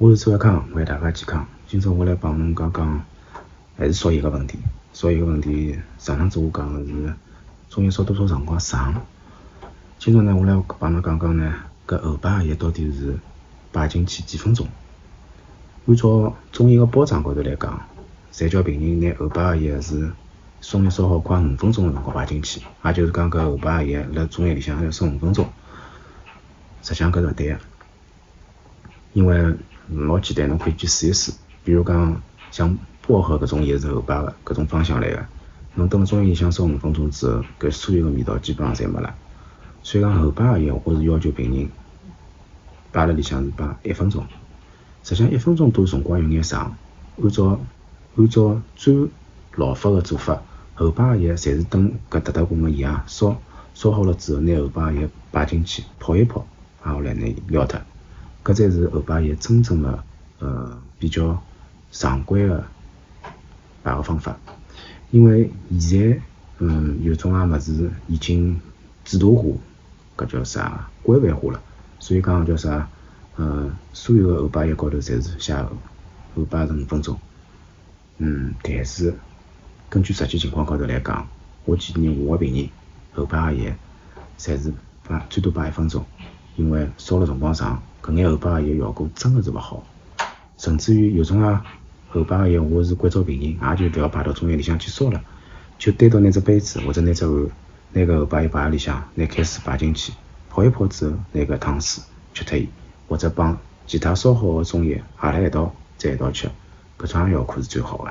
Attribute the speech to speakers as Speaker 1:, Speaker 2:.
Speaker 1: 我是周维康，为大家健康。今朝我来帮侬讲讲，还是说一个问题。说一个问题，上趟子我讲的是中药烧多少辰光长。今朝呢，我来帮侬讲讲呢，搿后排液到底是摆进去几分钟？按照中医个包装高头来讲，侪叫病人拿后排液是中药烧好快五分钟个辰光摆进去，也就是讲搿后排液辣中药里向要烧五分钟。实际上搿是勿对个，因为老简单，侬可以去试一试。比如讲，像薄荷搿种药是后排个搿种芳香类个，侬等中药里向烧五分钟之后，搿所有个味道基本上侪没了。所以讲后排个药，我是要求病人摆辣里向是摆一分钟。实际上一分钟多辰光有眼长。按照按照最老法个做法，后排个药侪是等搿搭搭滚个药烧烧好了之后，拿后排个药摆进去泡一泡，然后来拿伊撩脱。搿才是后排液真正的呃比较常规的排个方法，因为现在嗯有种啊物事已经制度化，搿叫啥规范化了，所以讲叫啥呃所有的后排液高头侪是写后后排是五分钟，嗯但是根据实际情况高头来讲，我建议我个病人后排个液侪是摆最多摆一分钟，因为烧了辰光长。搿眼后排个药效果真个是勿好，甚至于有种啊后排个药，我是关照病人，也就勿要排到中药里向去烧了，就单独拿只杯子或者拿只碗，拿个后排液摆辣里向，拿开水摆进去，泡一泡之后，拿个汤水吃脱伊，或者帮其他烧好的中药合辣一道再一道吃，搿种效果是最好个。